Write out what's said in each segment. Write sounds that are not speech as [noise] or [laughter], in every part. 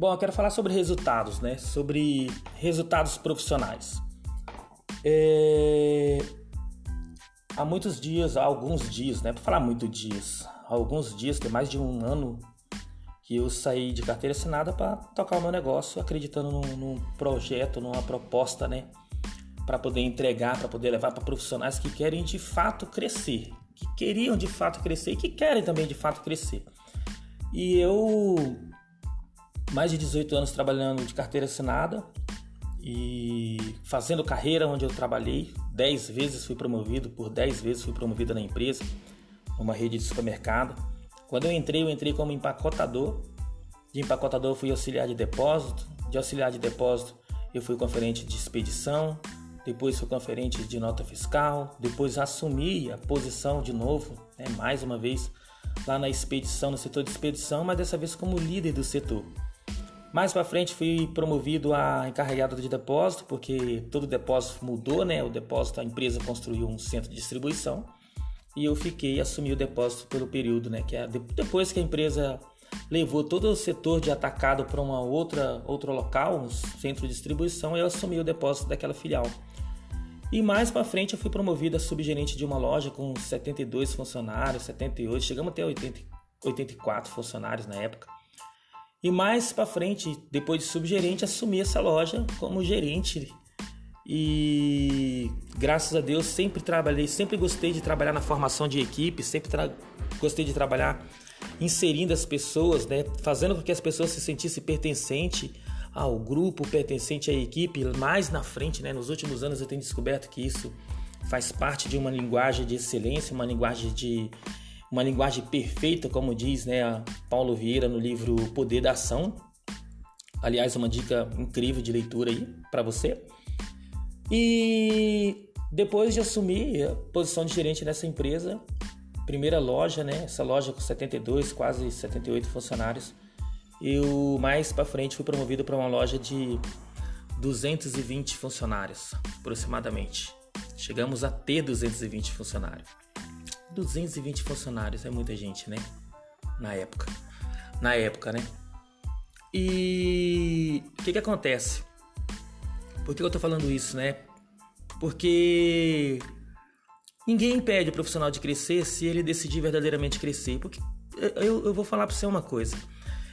Bom, eu quero falar sobre resultados, né? Sobre resultados profissionais. É... Há muitos dias, há alguns dias, né? Para falar muito dias, há alguns dias, tem mais de um ano que eu saí de carteira assinada para tocar o meu negócio, acreditando num, num projeto, numa proposta, né? Para poder entregar, para poder levar para profissionais que querem de fato crescer, que queriam de fato crescer e que querem também de fato crescer. E eu mais de 18 anos trabalhando de carteira assinada e fazendo carreira onde eu trabalhei. 10 vezes fui promovido, por 10 vezes fui promovido na empresa, uma rede de supermercado. Quando eu entrei, eu entrei como empacotador. De empacotador, fui auxiliar de depósito. De auxiliar de depósito, eu fui conferente de expedição. Depois fui conferente de nota fiscal. Depois assumi a posição de novo, né, mais uma vez, lá na expedição, no setor de expedição, mas dessa vez como líder do setor. Mais para frente fui promovido a encarregado de depósito, porque todo depósito mudou, né? O depósito, a empresa construiu um centro de distribuição e eu fiquei assumi o depósito pelo período, né? Que é depois que a empresa levou todo o setor de atacado para uma outra outro local, um centro de distribuição, eu assumi o depósito daquela filial. E mais para frente eu fui promovido a subgerente de uma loja com 72 funcionários, 78, chegamos até 80, 84 funcionários na época. E mais para frente, depois de subgerente, assumi essa loja como gerente. E graças a Deus sempre trabalhei, sempre gostei de trabalhar na formação de equipe, sempre gostei de trabalhar inserindo as pessoas, né, fazendo com que as pessoas se sentissem pertencente ao grupo, pertencente à equipe. Mais na frente, né, nos últimos anos eu tenho descoberto que isso faz parte de uma linguagem de excelência, uma linguagem de uma linguagem perfeita, como diz né, Paulo Vieira no livro Poder da Ação. Aliás, uma dica incrível de leitura aí para você. E depois de assumir a posição de gerente nessa empresa, primeira loja, né, essa loja com 72, quase 78 funcionários, eu mais para frente fui promovido para uma loja de 220 funcionários, aproximadamente. Chegamos a ter 220 funcionários. 220 funcionários, é muita gente, né? Na época. Na época, né? E o que que acontece? Por que eu tô falando isso, né? Porque ninguém impede o profissional de crescer se ele decidir verdadeiramente crescer. Porque eu, eu vou falar para você uma coisa.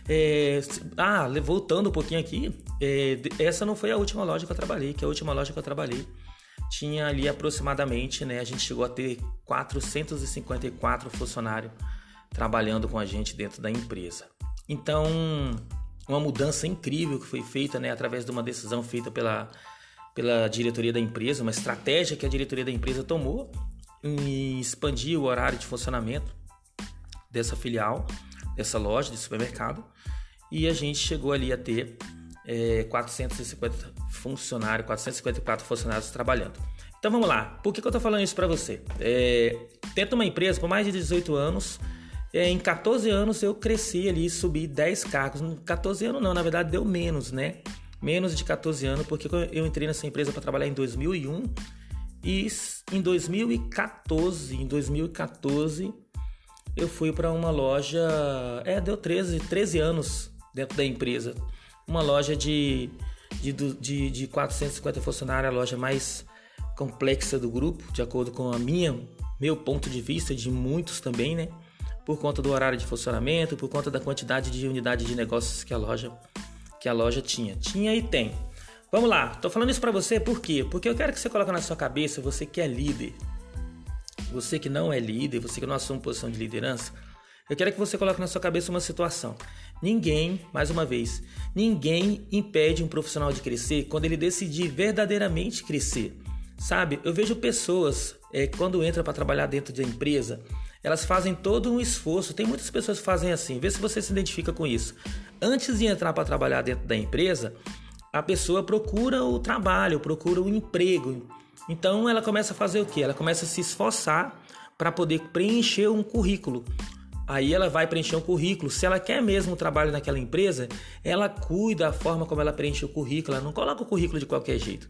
É, ah, voltando um pouquinho aqui, é, essa não foi a última loja que eu trabalhei, que é a última loja que eu trabalhei tinha ali aproximadamente, né, a gente chegou a ter 454 funcionários trabalhando com a gente dentro da empresa. Então, uma mudança incrível que foi feita, né, através de uma decisão feita pela, pela diretoria da empresa, uma estratégia que a diretoria da empresa tomou em expandir o horário de funcionamento dessa filial, dessa loja de supermercado, e a gente chegou ali a ter é, 450 funcionários, 454 funcionários trabalhando. Então vamos lá, por que, que eu estou falando isso para você? É, tento uma empresa por mais de 18 anos, é, em 14 anos eu cresci ali, subi 10 cargos. 14 anos não, na verdade deu menos, né? Menos de 14 anos, porque eu entrei nessa empresa para trabalhar em 2001 e em 2014, em 2014 eu fui para uma loja, é, deu 13, 13 anos dentro da empresa uma loja de, de, de, de 450 funcionários, a loja mais complexa do grupo, de acordo com a minha meu ponto de vista, de muitos também, né? Por conta do horário de funcionamento, por conta da quantidade de unidade de negócios que a loja que a loja tinha. Tinha e tem. Vamos lá, tô falando isso para você por quê? Porque eu quero que você coloque na sua cabeça, você que é líder, você que não é líder, você que não assume posição de liderança, eu quero que você coloque na sua cabeça uma situação. Ninguém, mais uma vez, ninguém impede um profissional de crescer quando ele decidir verdadeiramente crescer. Sabe, eu vejo pessoas é, quando entram para trabalhar dentro da empresa, elas fazem todo um esforço. Tem muitas pessoas que fazem assim. Vê se você se identifica com isso. Antes de entrar para trabalhar dentro da empresa, a pessoa procura o trabalho, procura o emprego. Então ela começa a fazer o que? Ela começa a se esforçar para poder preencher um currículo. Aí ela vai preencher um currículo. Se ela quer mesmo trabalho naquela empresa, ela cuida da forma como ela preenche o currículo. Ela não coloca o currículo de qualquer jeito.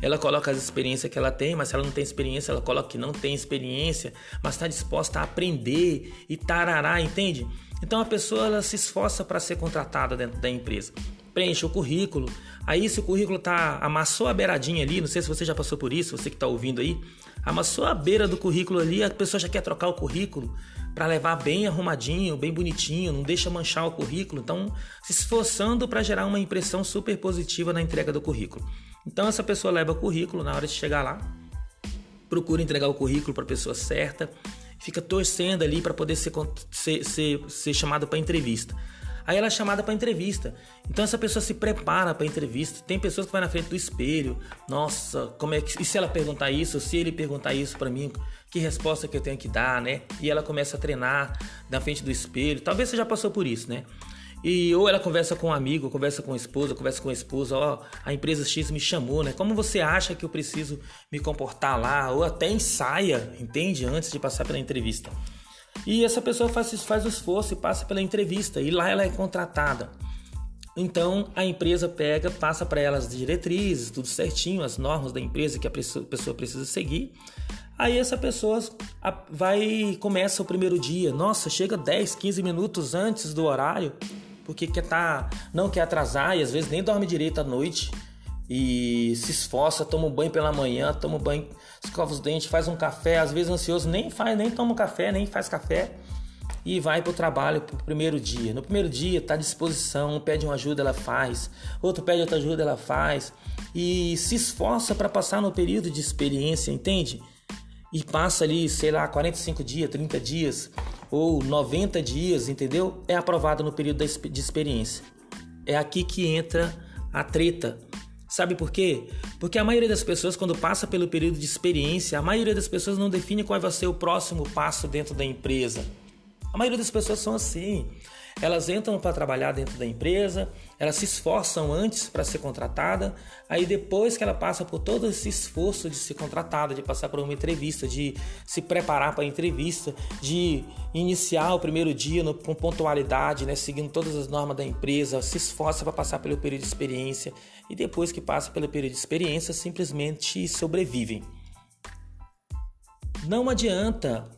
Ela coloca as experiências que ela tem, mas se ela não tem experiência, ela coloca que não tem experiência, mas está disposta a aprender e tarará, entende? Então a pessoa ela se esforça para ser contratada dentro da empresa. Preenche o currículo. Aí se o currículo tá amassou a beiradinha ali, não sei se você já passou por isso, você que está ouvindo aí, amassou a beira do currículo ali, a pessoa já quer trocar o currículo para levar bem arrumadinho, bem bonitinho, não deixa manchar o currículo. Então, se esforçando para gerar uma impressão super positiva na entrega do currículo. Então essa pessoa leva o currículo na hora de chegar lá, procura entregar o currículo para a pessoa certa, fica torcendo ali para poder ser, ser, ser, ser chamado para entrevista. Aí ela é chamada para entrevista. Então essa pessoa se prepara para entrevista. Tem pessoas que vai na frente do espelho. Nossa, como é que e se ela perguntar isso, se ele perguntar isso para mim, que resposta que eu tenho que dar, né? E ela começa a treinar na frente do espelho. Talvez você já passou por isso, né? E ou ela conversa com um amigo, conversa com a esposa, conversa com a esposa, ó, a empresa X me chamou, né? Como você acha que eu preciso me comportar lá? Ou até ensaia, entende? Antes de passar pela entrevista. E essa pessoa faz, faz o esforço e passa pela entrevista, e lá ela é contratada. Então a empresa pega, passa para ela as diretrizes, tudo certinho, as normas da empresa que a pessoa precisa seguir. Aí essa pessoa vai começa o primeiro dia. Nossa, chega 10, 15 minutos antes do horário porque quer tá, não quer atrasar e às vezes nem dorme direito à noite e se esforça, toma um banho pela manhã, toma um banho, escova os dentes, faz um café, às vezes ansioso, nem faz, nem toma um café, nem faz café e vai para o trabalho pro primeiro dia. No primeiro dia está à disposição, um pede uma ajuda, ela faz, outro pede outra ajuda, ela faz e se esforça para passar no período de experiência, entende? E passa ali, sei lá, 45 dias, 30 dias ou 90 dias, entendeu? É aprovado no período de experiência. É aqui que entra a treta. Sabe por quê? Porque a maioria das pessoas, quando passa pelo período de experiência, a maioria das pessoas não define qual vai ser o próximo passo dentro da empresa. A maioria das pessoas são assim. Elas entram para trabalhar dentro da empresa, elas se esforçam antes para ser contratada, aí depois que ela passa por todo esse esforço de ser contratada, de passar por uma entrevista, de se preparar para a entrevista, de iniciar o primeiro dia no, com pontualidade, né, seguindo todas as normas da empresa, se esforça para passar pelo período de experiência e depois que passa pelo período de experiência simplesmente sobrevivem. Não adianta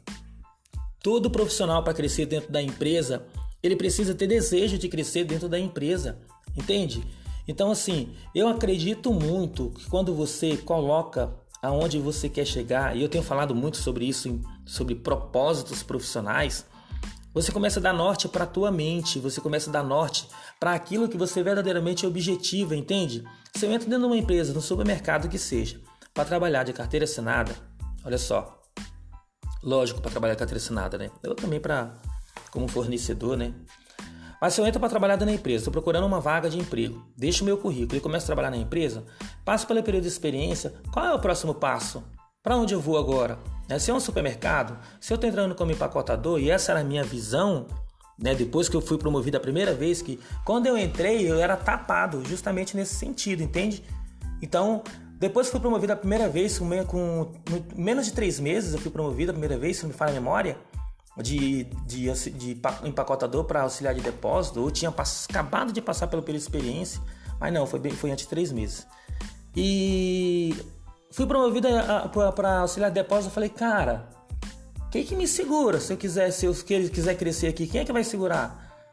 todo profissional para crescer dentro da empresa ele precisa ter desejo de crescer dentro da empresa, entende? Então, assim, eu acredito muito que quando você coloca aonde você quer chegar, e eu tenho falado muito sobre isso, sobre propósitos profissionais, você começa a dar norte para a tua mente, você começa a dar norte para aquilo que você verdadeiramente objetiva, entende? Se eu entro dentro de uma empresa, no supermercado que seja, para trabalhar de carteira assinada, olha só, lógico para trabalhar assinada, né? Eu também para como fornecedor, né? Mas se eu entro para trabalhar na empresa, estou procurando uma vaga de emprego, deixo meu currículo e começo a trabalhar na empresa, passo pelo período de experiência, qual é o próximo passo? Para onde eu vou agora? Né? Se é um supermercado, se eu estou entrando como empacotador e essa era a minha visão, né? depois que eu fui promovido a primeira vez, que quando eu entrei eu era tapado, justamente nesse sentido, entende? Então, depois fui promovido a primeira vez, com, com menos de três meses eu fui promovido a primeira vez, se não me falha a memória, de, de, de empacotador para auxiliar de depósito, ou tinha acabado de passar pelo período de experiência, mas não, foi, bem, foi antes de três meses. E fui promovido para auxiliar de depósito, eu falei, cara, quem que me segura se eu quiser, se eu quiser crescer aqui, quem é que vai segurar?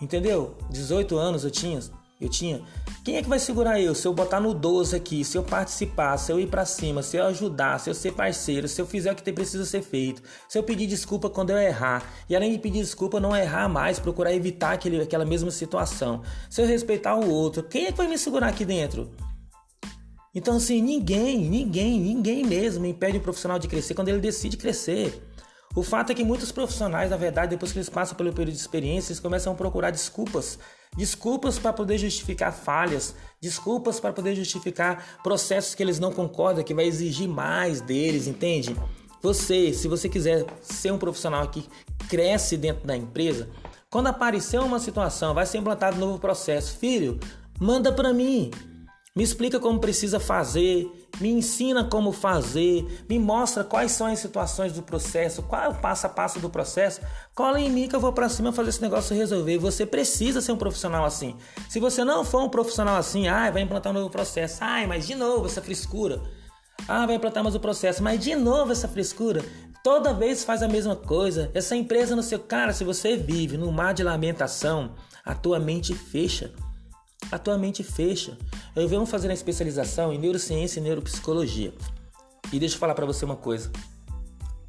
Entendeu? 18 anos eu tinha, eu tinha. Quem é que vai segurar eu? Se eu botar no 12 aqui, se eu participar, se eu ir para cima, se eu ajudar, se eu ser parceiro, se eu fizer o que precisa ser feito, se eu pedir desculpa quando eu errar, e além de pedir desculpa, não errar mais, procurar evitar aquele, aquela mesma situação, se eu respeitar o outro, quem é que vai me segurar aqui dentro? Então, assim, ninguém, ninguém, ninguém mesmo impede o profissional de crescer quando ele decide crescer. O fato é que muitos profissionais, na verdade, depois que eles passam pelo período de experiência, eles começam a procurar desculpas. Desculpas para poder justificar falhas, desculpas para poder justificar processos que eles não concordam, que vai exigir mais deles, entende? Você, se você quiser ser um profissional que cresce dentro da empresa, quando aparecer uma situação, vai ser implantado um novo processo, filho, manda para mim. Me explica como precisa fazer, me ensina como fazer, me mostra quais são as situações do processo, qual é o passo a passo do processo. Cola em mim que eu vou para cima fazer esse negócio resolver. Você precisa ser um profissional assim. Se você não for um profissional assim, ah, vai implantar um novo processo. Ai, mas de novo essa frescura. Ah, vai implantar mais o processo, mas de novo essa frescura. Toda vez faz a mesma coisa. Essa empresa no seu cara, se você vive num mar de lamentação, a tua mente fecha. A tua mente fecha. Eu venho fazer a especialização em neurociência e neuropsicologia. E deixa eu falar para você uma coisa.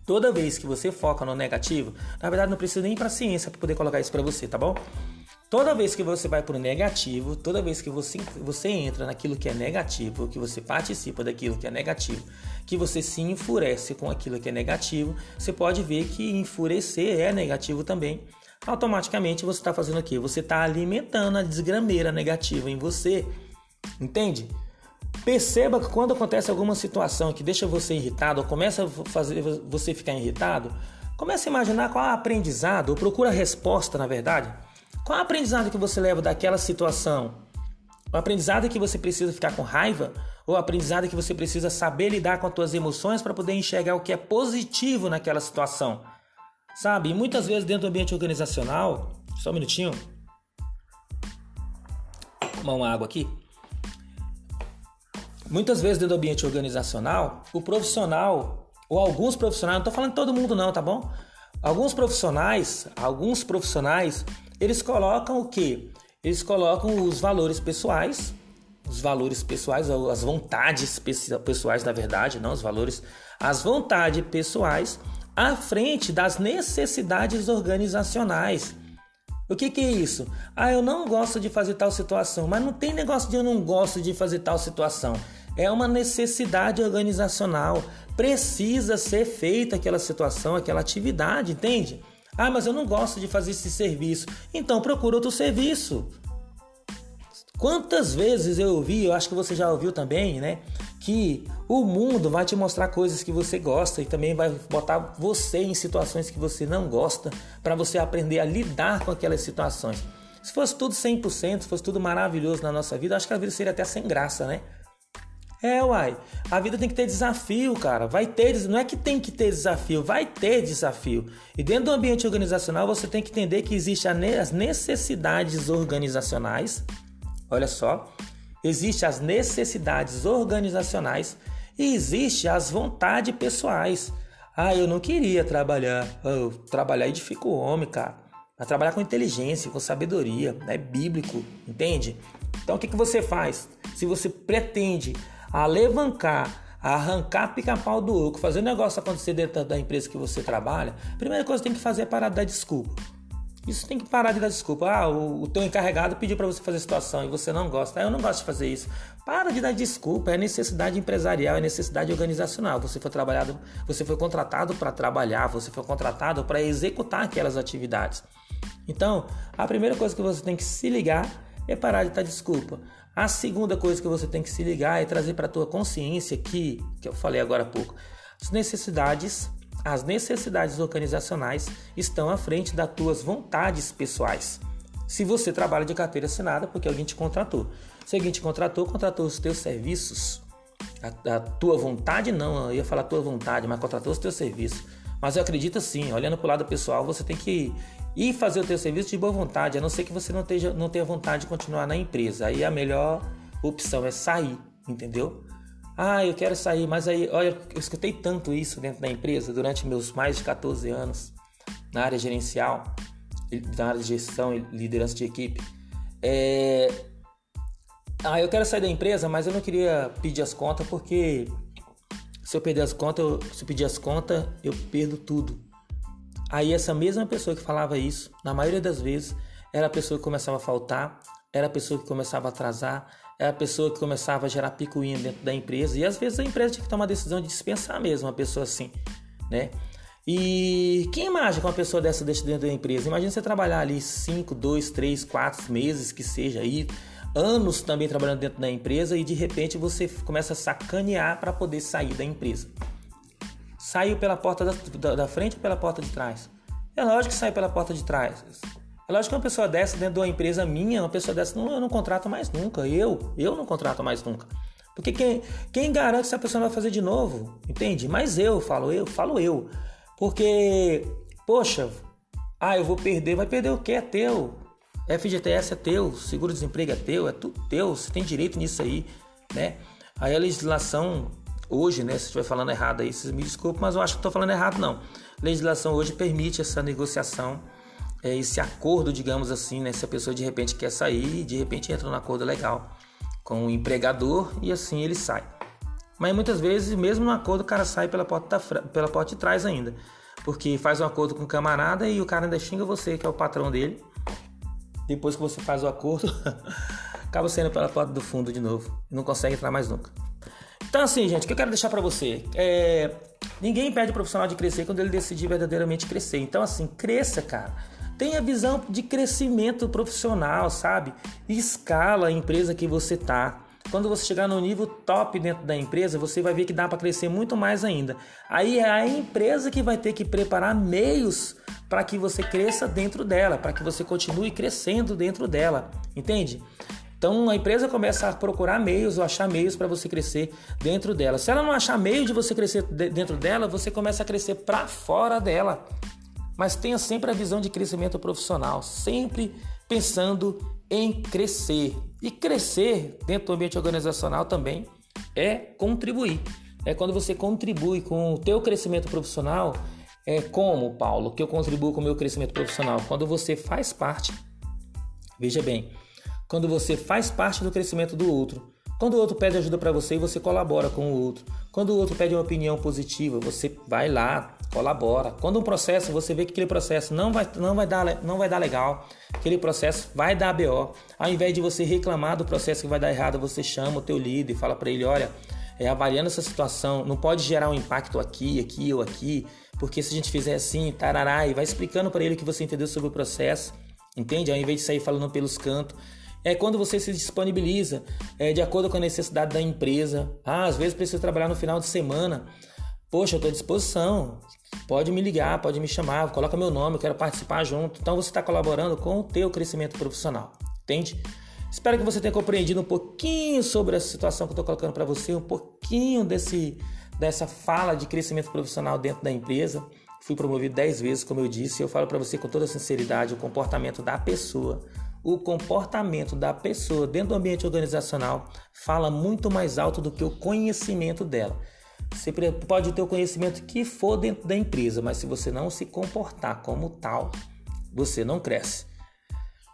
Toda vez que você foca no negativo, na verdade não precisa nem para ciência para poder colocar isso para você, tá bom? Toda vez que você vai para o negativo, toda vez que você, você entra naquilo que é negativo, que você participa daquilo que é negativo, que você se enfurece com aquilo que é negativo, você pode ver que enfurecer é negativo também. Automaticamente você está fazendo o quê? Você está alimentando a desgrameira negativa em você. Entende? Perceba que quando acontece alguma situação que deixa você irritado, ou começa a fazer você ficar irritado, comece a imaginar qual é o aprendizado, ou procura a resposta, na verdade. Qual é o aprendizado que você leva daquela situação? O aprendizado é que você precisa ficar com raiva? Ou o aprendizado é que você precisa saber lidar com as suas emoções para poder enxergar o que é positivo naquela situação? Sabe? E muitas vezes dentro do ambiente organizacional, só um minutinho. Tomar uma água aqui. Muitas vezes dentro do ambiente organizacional, o profissional, ou alguns profissionais, não estou falando todo mundo não, tá bom? Alguns profissionais, alguns profissionais, eles colocam o que? Eles colocam os valores pessoais, os valores pessoais, as vontades pessoais, na verdade, não os valores, as vontades pessoais à frente das necessidades organizacionais. O que, que é isso? Ah, eu não gosto de fazer tal situação, mas não tem negócio de eu não gosto de fazer tal situação. É uma necessidade organizacional. Precisa ser feita aquela situação, aquela atividade, entende? Ah, mas eu não gosto de fazer esse serviço. Então procura outro serviço. Quantas vezes eu ouvi, eu acho que você já ouviu também, né? Que o mundo vai te mostrar coisas que você gosta e também vai botar você em situações que você não gosta para você aprender a lidar com aquelas situações. Se fosse tudo 100%, se fosse tudo maravilhoso na nossa vida, acho que a vida seria até sem graça, né? É, uai. A vida tem que ter desafio, cara. Vai ter, não é que tem que ter desafio, vai ter desafio. E dentro do ambiente organizacional, você tem que entender que existem as necessidades organizacionais. Olha só, existem as necessidades organizacionais e existe as vontades pessoais. Ah, eu não queria trabalhar. Trabalhar edifica o homem, cara. Mas trabalhar com inteligência, com sabedoria, é bíblico, entende? Então o que, que você faz? Se você pretende alavancar, arrancar pica-pau do oco, fazer o negócio acontecer dentro da empresa que você trabalha, a primeira coisa que tem que fazer é parar de dar desculpa. Isso tem que parar de dar desculpa. Ah, o, o teu encarregado pediu para você fazer a situação e você não gosta. Ah, eu não gosto de fazer isso. Para de dar desculpa. É necessidade empresarial, é necessidade organizacional. Você foi trabalhado, você foi contratado para trabalhar, você foi contratado para executar aquelas atividades. Então, a primeira coisa que você tem que se ligar é parar de dar desculpa. A segunda coisa que você tem que se ligar é trazer para a tua consciência que, que eu falei agora há pouco, as necessidades, as necessidades organizacionais estão à frente das tuas vontades pessoais. Se você trabalha de carteira assinada, porque alguém te contratou. Se alguém te contratou, contratou os teus serviços. A, a tua vontade não, eu ia falar tua vontade, mas contratou os teus serviços. Mas eu acredito sim, olhando para o lado pessoal, você tem que e fazer o teu serviço de boa vontade, a não ser que você não, esteja, não tenha vontade de continuar na empresa. Aí a melhor opção é sair, entendeu? Ah, eu quero sair, mas aí, olha, eu escutei tanto isso dentro da empresa durante meus mais de 14 anos na área gerencial, na área de gestão e liderança de equipe. É... Ah, eu quero sair da empresa, mas eu não queria pedir as contas porque se eu perder as contas, eu, se eu pedir as contas, eu perdo tudo. Aí essa mesma pessoa que falava isso, na maioria das vezes, era a pessoa que começava a faltar, era a pessoa que começava a atrasar, a pessoa que começava a gerar picuinha dentro da empresa. E às vezes a empresa tinha que tomar a decisão de dispensar mesmo uma pessoa assim, né? E quem imagina com uma pessoa dessa dentro da empresa? Imagina você trabalhar ali 5, 2, 3, 4 meses que seja aí, anos também trabalhando dentro da empresa e de repente você começa a sacanear para poder sair da empresa. Saiu pela porta da, da, da, frente ou pela porta de trás? É lógico que saiu pela porta de trás. É lógico que uma pessoa dessa dentro de uma empresa minha, uma pessoa dessa não, eu não contrato mais nunca. Eu, eu não contrato mais nunca. Porque quem, quem garante se a pessoa vai fazer de novo? Entende? Mas eu falo, eu falo eu. Porque, poxa, ah, eu vou perder, vai perder o que? É teu. FGTS é teu, seguro-desemprego é teu, é tudo teu, você tem direito nisso aí, né? Aí a legislação hoje, né, se estiver falando errado aí, vocês me desculpem, mas eu acho que estou falando errado não. A legislação hoje permite essa negociação, esse acordo, digamos assim, né, se a pessoa de repente quer sair, de repente entra num acordo legal com o empregador e assim ele sai. Mas muitas vezes, mesmo no acordo, o cara sai pela porta, pela porta de trás ainda. Porque faz um acordo com o camarada e o cara ainda xinga você, que é o patrão dele. Depois que você faz o acordo, [laughs] acaba saindo pela porta do fundo de novo. Não consegue entrar mais nunca. Então, assim, gente, o que eu quero deixar para você é. Ninguém impede o profissional de crescer quando ele decidir verdadeiramente crescer. Então, assim, cresça, cara. Tenha visão de crescimento profissional, sabe? Escala a empresa que você tá. Quando você chegar no nível top dentro da empresa, você vai ver que dá para crescer muito mais ainda. Aí é a empresa que vai ter que preparar meios para que você cresça dentro dela, para que você continue crescendo dentro dela, entende? Então a empresa começa a procurar meios ou achar meios para você crescer dentro dela. Se ela não achar meio de você crescer dentro dela, você começa a crescer para fora dela. Mas tenha sempre a visão de crescimento profissional, sempre pensando em crescer. E crescer dentro do ambiente organizacional também é contribuir. É quando você contribui com o teu crescimento profissional, é como, Paulo, que eu contribuo com o meu crescimento profissional? Quando você faz parte, veja bem, quando você faz parte do crescimento do outro. Quando o outro pede ajuda para você, você colabora com o outro. Quando o outro pede uma opinião positiva, você vai lá, colabora. Quando um processo, você vê que aquele processo não vai, não vai, dar, não vai dar legal, aquele processo vai dar BO. Ao invés de você reclamar do processo que vai dar errado, você chama o teu líder e fala para ele, olha, é, avaliando essa situação, não pode gerar um impacto aqui, aqui ou aqui, porque se a gente fizer assim, tarará, e vai explicando para ele o que você entendeu sobre o processo, entende? Ao invés de sair falando pelos cantos. É quando você se disponibiliza é, de acordo com a necessidade da empresa. Ah, às vezes preciso trabalhar no final de semana. Poxa, eu estou à disposição. Pode me ligar, pode me chamar, coloca meu nome, eu quero participar junto. Então você está colaborando com o teu crescimento profissional, entende? Espero que você tenha compreendido um pouquinho sobre a situação que eu estou colocando para você, um pouquinho desse, dessa fala de crescimento profissional dentro da empresa. Fui promovido 10 vezes, como eu disse, e eu falo para você com toda sinceridade o comportamento da pessoa. O comportamento da pessoa dentro do ambiente organizacional fala muito mais alto do que o conhecimento dela. Você pode ter o conhecimento que for dentro da empresa, mas se você não se comportar como tal, você não cresce.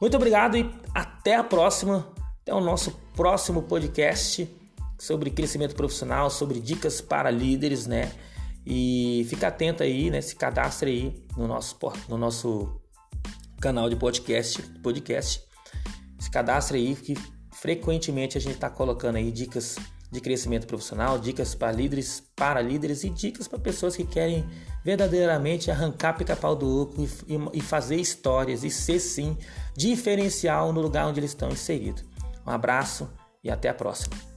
Muito obrigado e até a próxima. Até o nosso próximo podcast sobre crescimento profissional, sobre dicas para líderes, né? E fica atento aí, né? Se cadastre aí no nosso, no nosso canal de podcast, podcast. Se cadastre aí que frequentemente a gente está colocando aí dicas de crescimento profissional, dicas para líderes, para líderes e dicas para pessoas que querem verdadeiramente arrancar pica-pau do oco e, e, fazer histórias e ser sim diferencial no lugar onde eles estão inseridos. Um abraço e até a próxima.